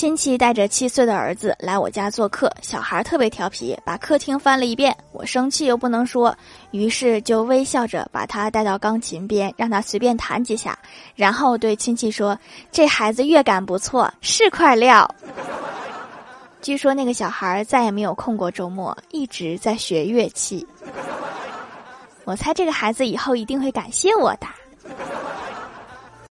亲戚带着七岁的儿子来我家做客，小孩特别调皮，把客厅翻了一遍。我生气又不能说，于是就微笑着把他带到钢琴边，让他随便弹几下，然后对亲戚说：“这孩子乐感不错，是块料。”据说那个小孩再也没有空过周末，一直在学乐器。我猜这个孩子以后一定会感谢我的。